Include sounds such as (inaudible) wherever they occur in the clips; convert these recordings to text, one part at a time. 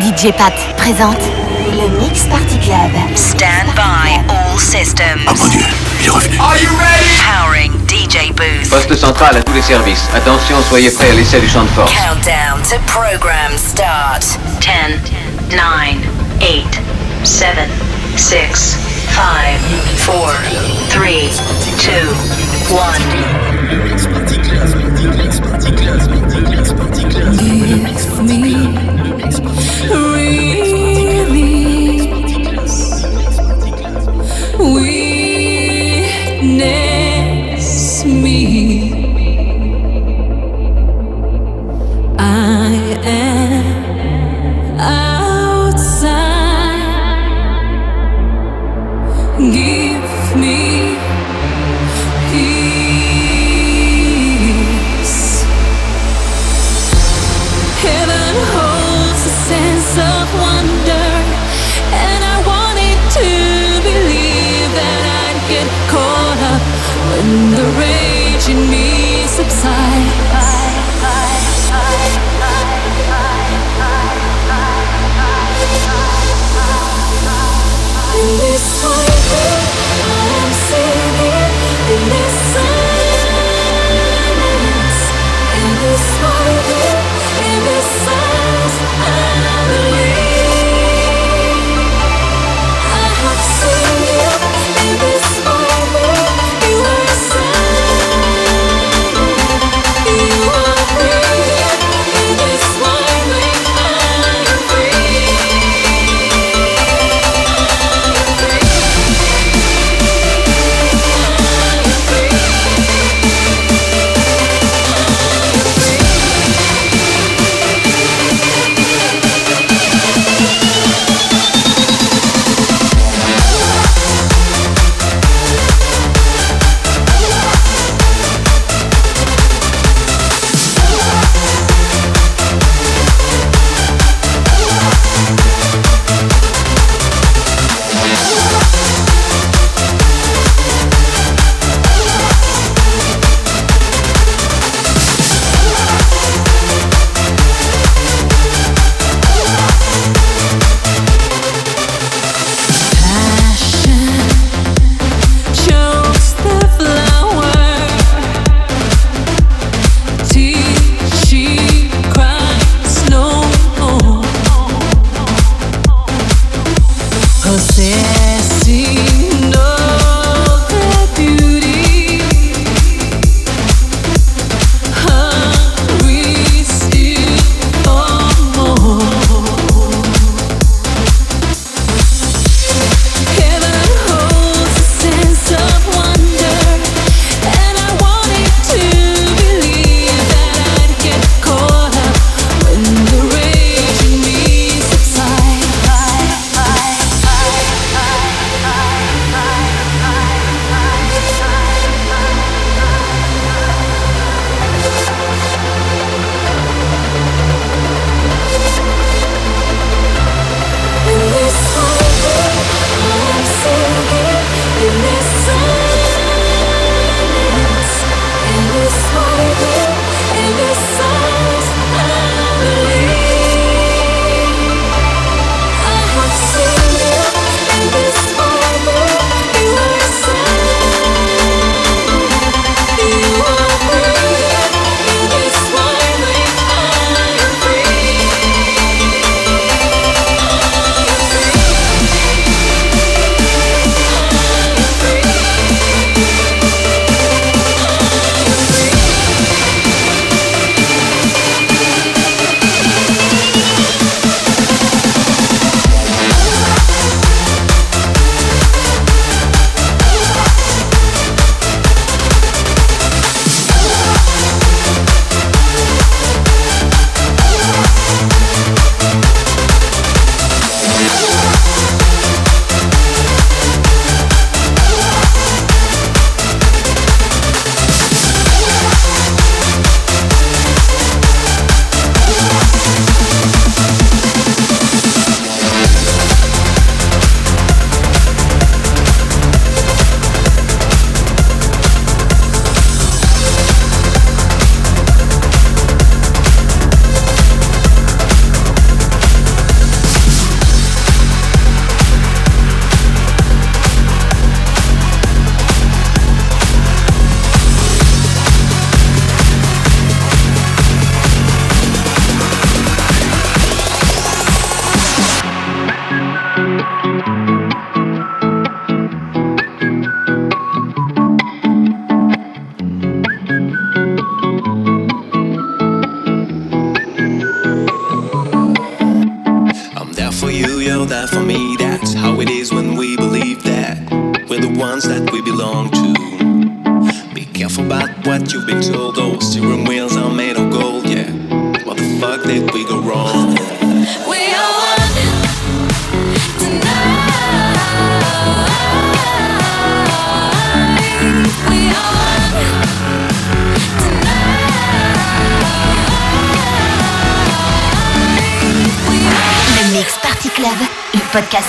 DJ Pat présente le Mix Party Club. Stand by all systems. Ah mon dieu, il est revenu. Are you ready? Powering DJ booth. Poste central à tous les services. Attention, soyez prêts à l'essai du champ de force. Countdown to program start. 10, 9, 8, 7, 6, 5, 4, 3, 2, 1. Witness me. The rage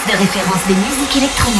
de référence des musiques électroniques.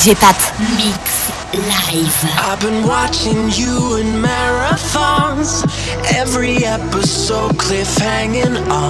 DJ Pat. Mix live. I've been watching you in marathons. Every episode cliff hanging on.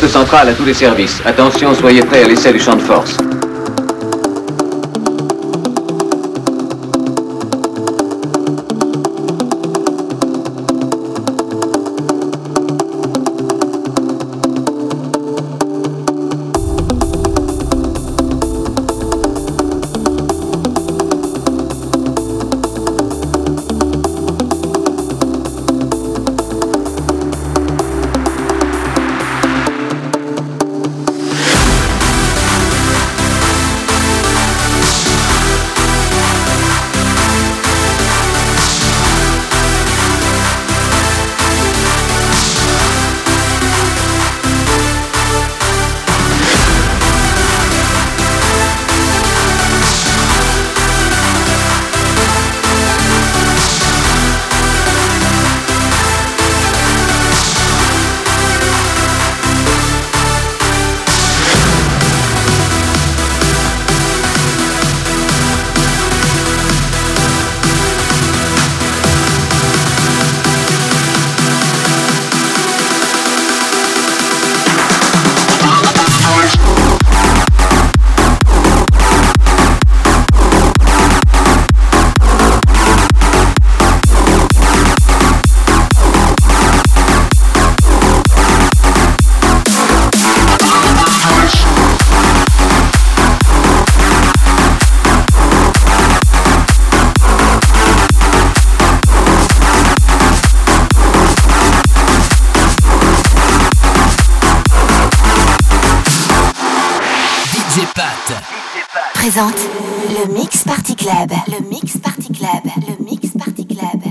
Poste central à tous les services. Attention, soyez prêts à l'essai du champ de force. Présente le Mix Party Club. Le Mix Party Club. Le Mix Party Club.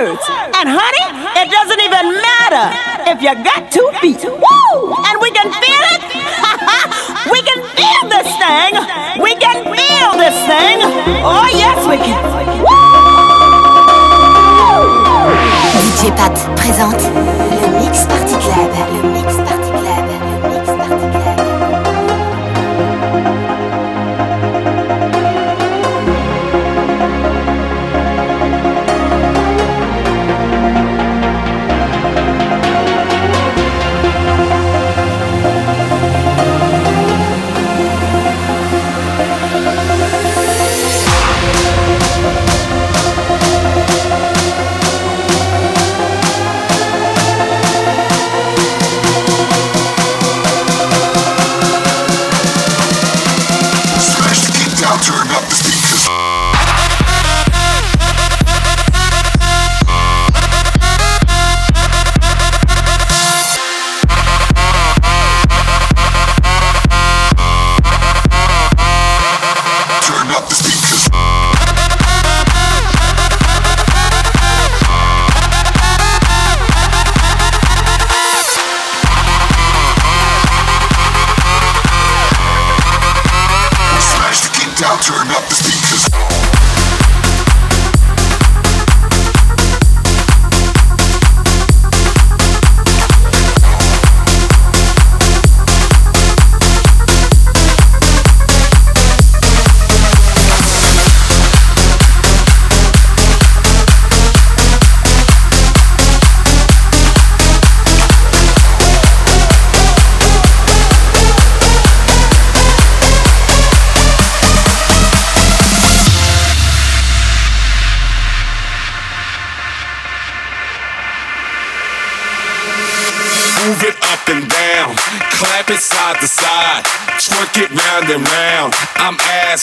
words. And honey, it doesn't even matter if you got two feet. Woo! And we can feel it. (laughs) we can feel this thing. We can feel this thing. Oh yes, we can. Woo! DJ Pat présente le Mix Party Club. Le Mix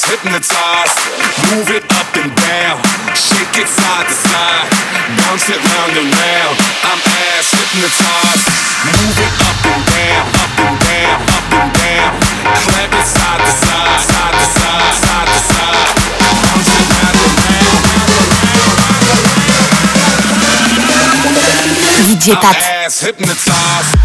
hypnotized. Move it up and down, shake it side to side, bounce it round and round. I'm ass hypnotized. Move it up and down, up and down, up and down. Clap it side to side, side to side, side to side. Bounce it round and round, round and round, ass hypnotized.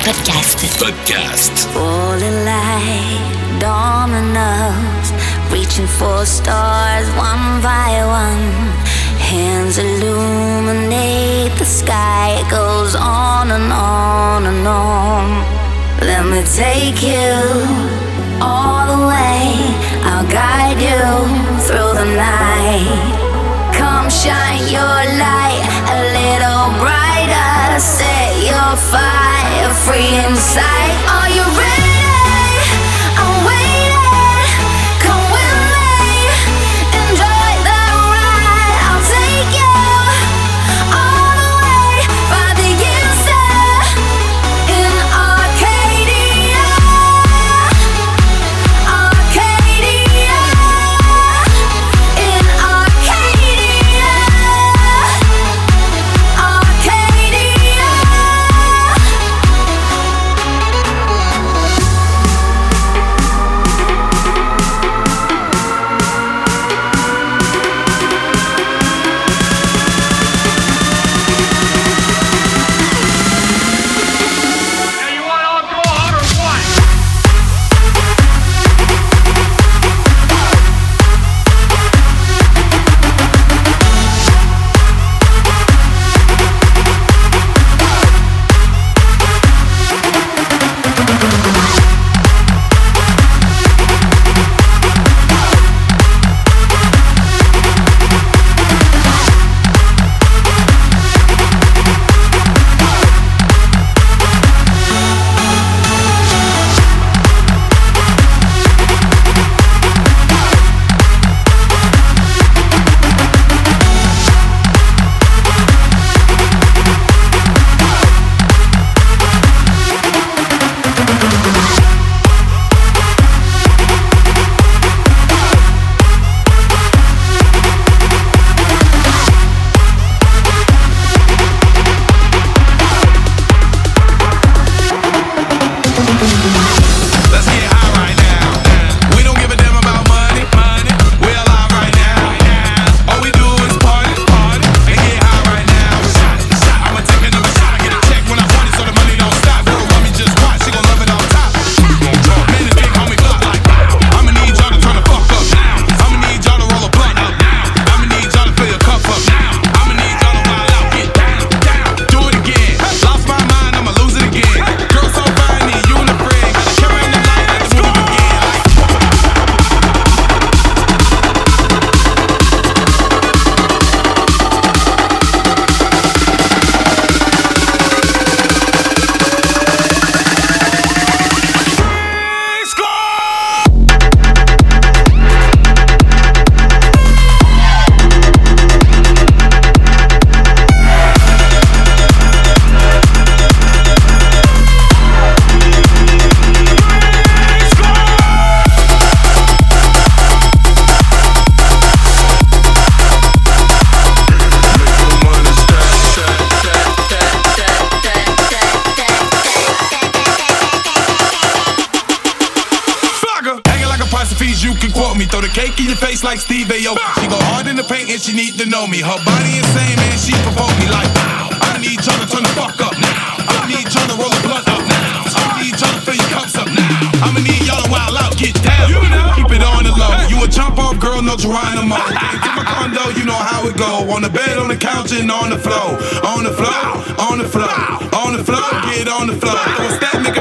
Podcast. Podcast. Falling like dominoes, reaching for stars one by one. Hands illuminate the sky, it goes on and on and on. Let me take you all the way, I'll guide you through the night. Come shine your light a little brighter, set your fire free inside. Are you ready? And she need to know me. Her body insane, man, she provoke me like wow. I need y'all to turn the fuck up now. I need y'all to roll blunt up now. I need y'all to fill your cups up now. I'ma need y'all to wild out, get down. You know. Keep it on the low. You a jump off girl, no Geronimo. (laughs) To my condo, you know how it go. On the bed, on the couch, and on the floor. On the floor, on the floor, on the floor, get on the floor. Throw a stat nigga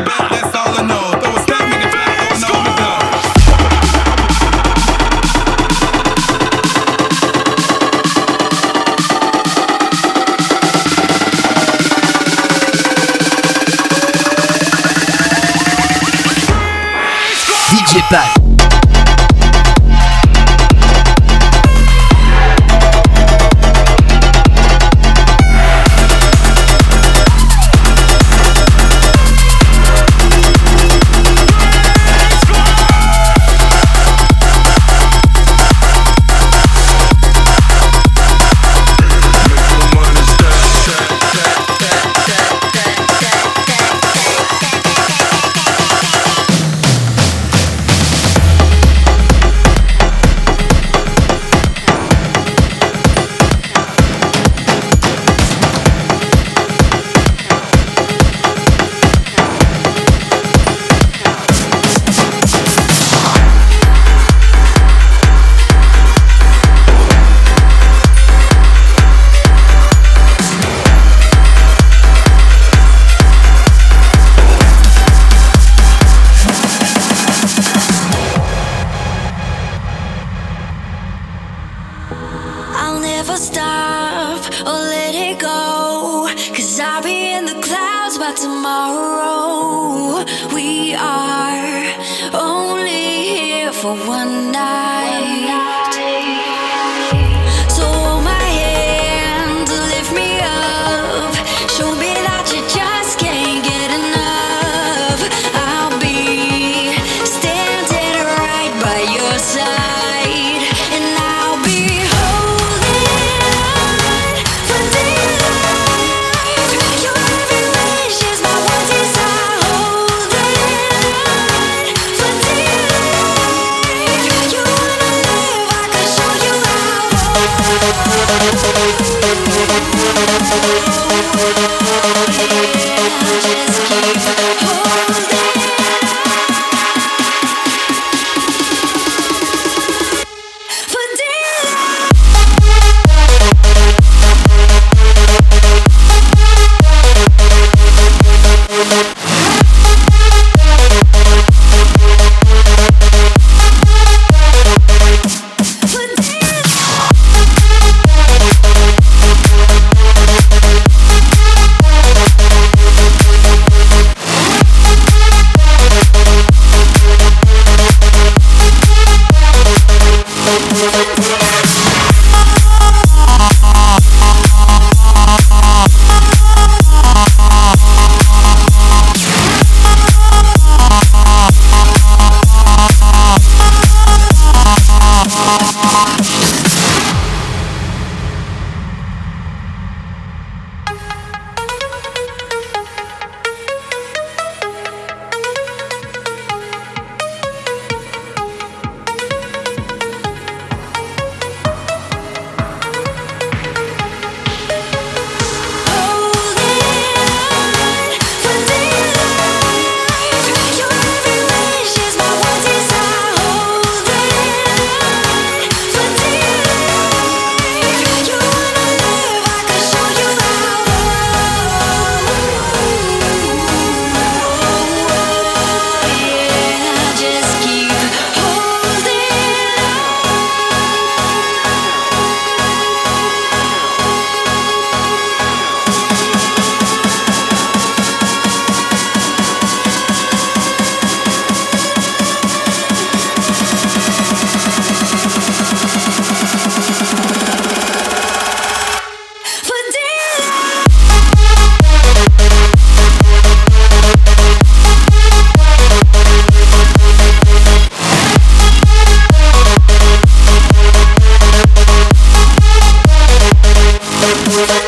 Thank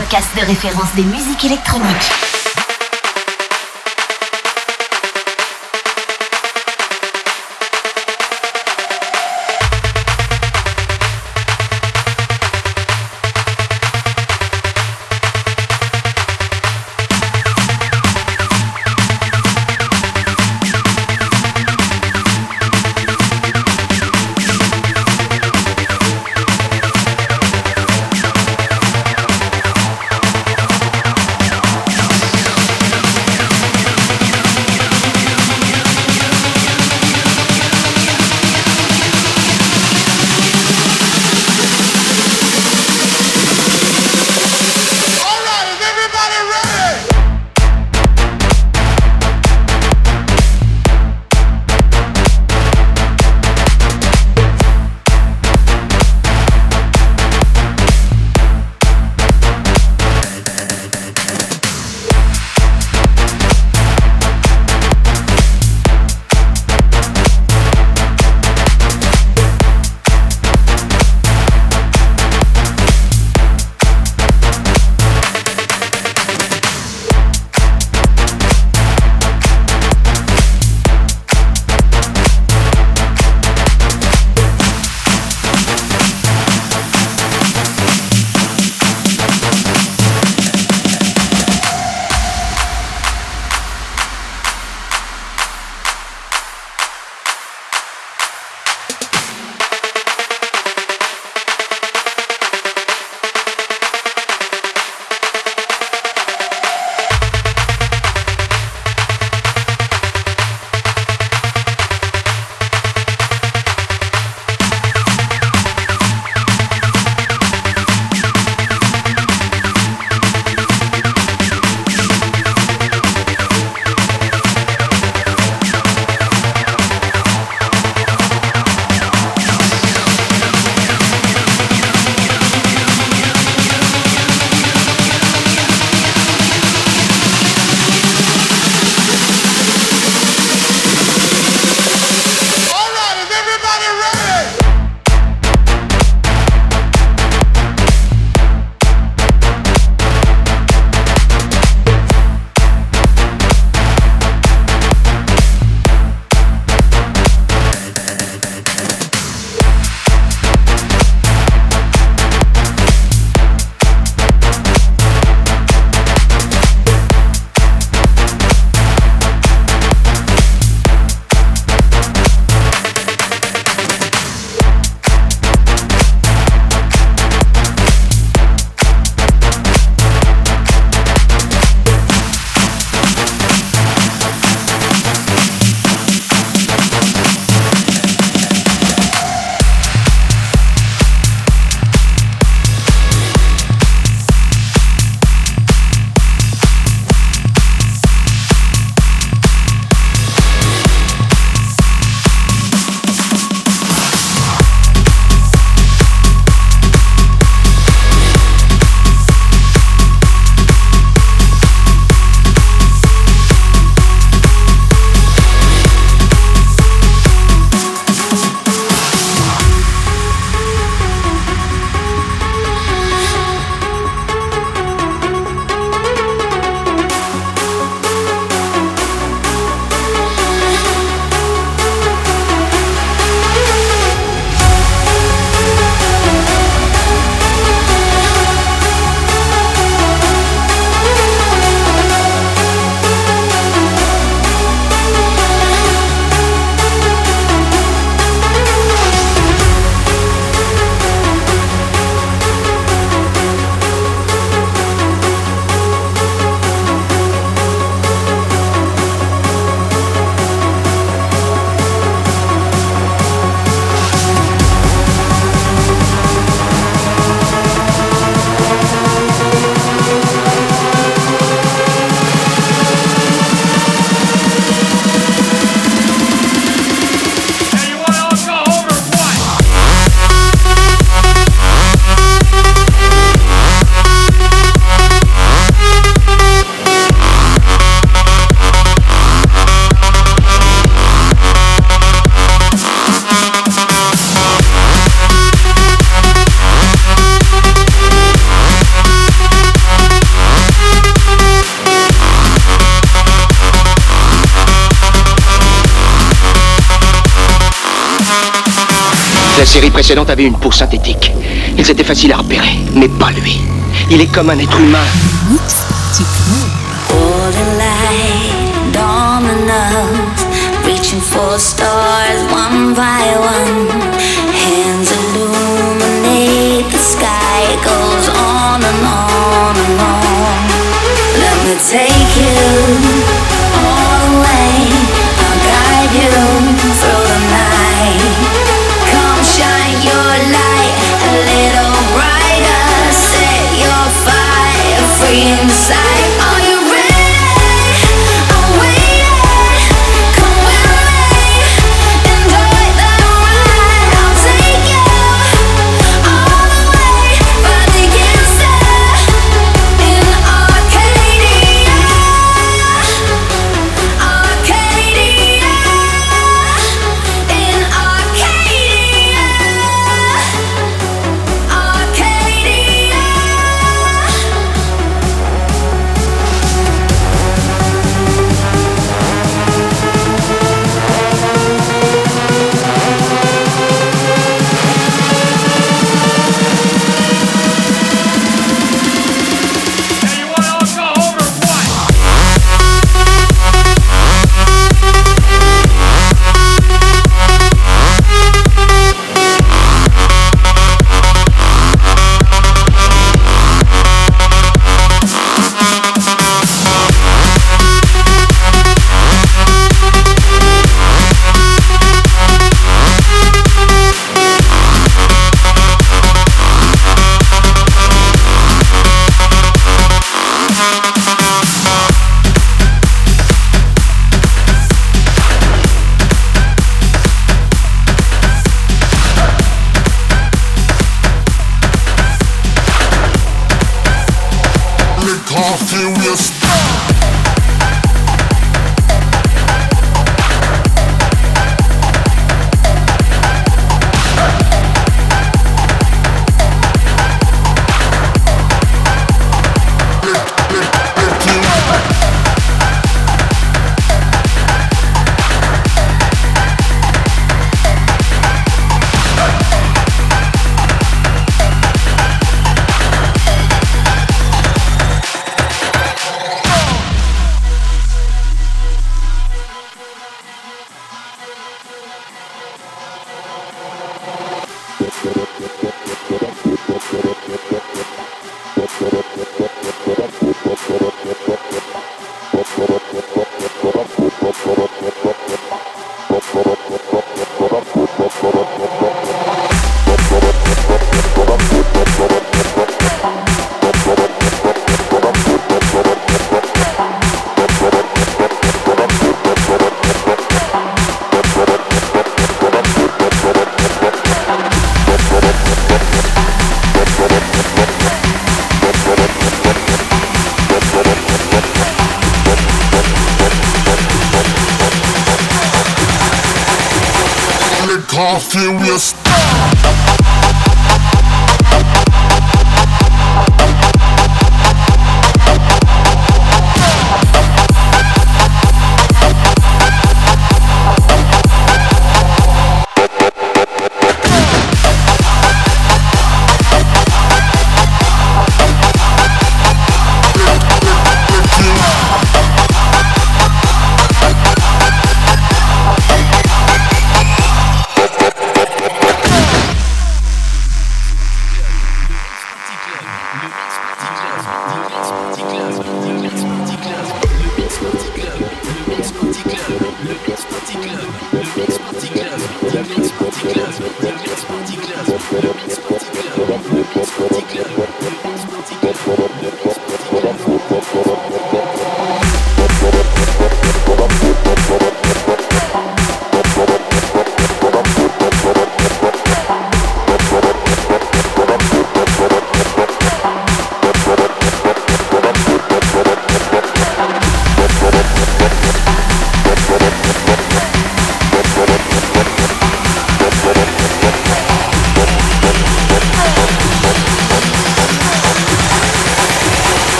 podcast de référence des musiques électroniques. série précédente avait une peau synthétique. Ils étaient faciles à repérer, mais pas lui. Il est comme un être humain.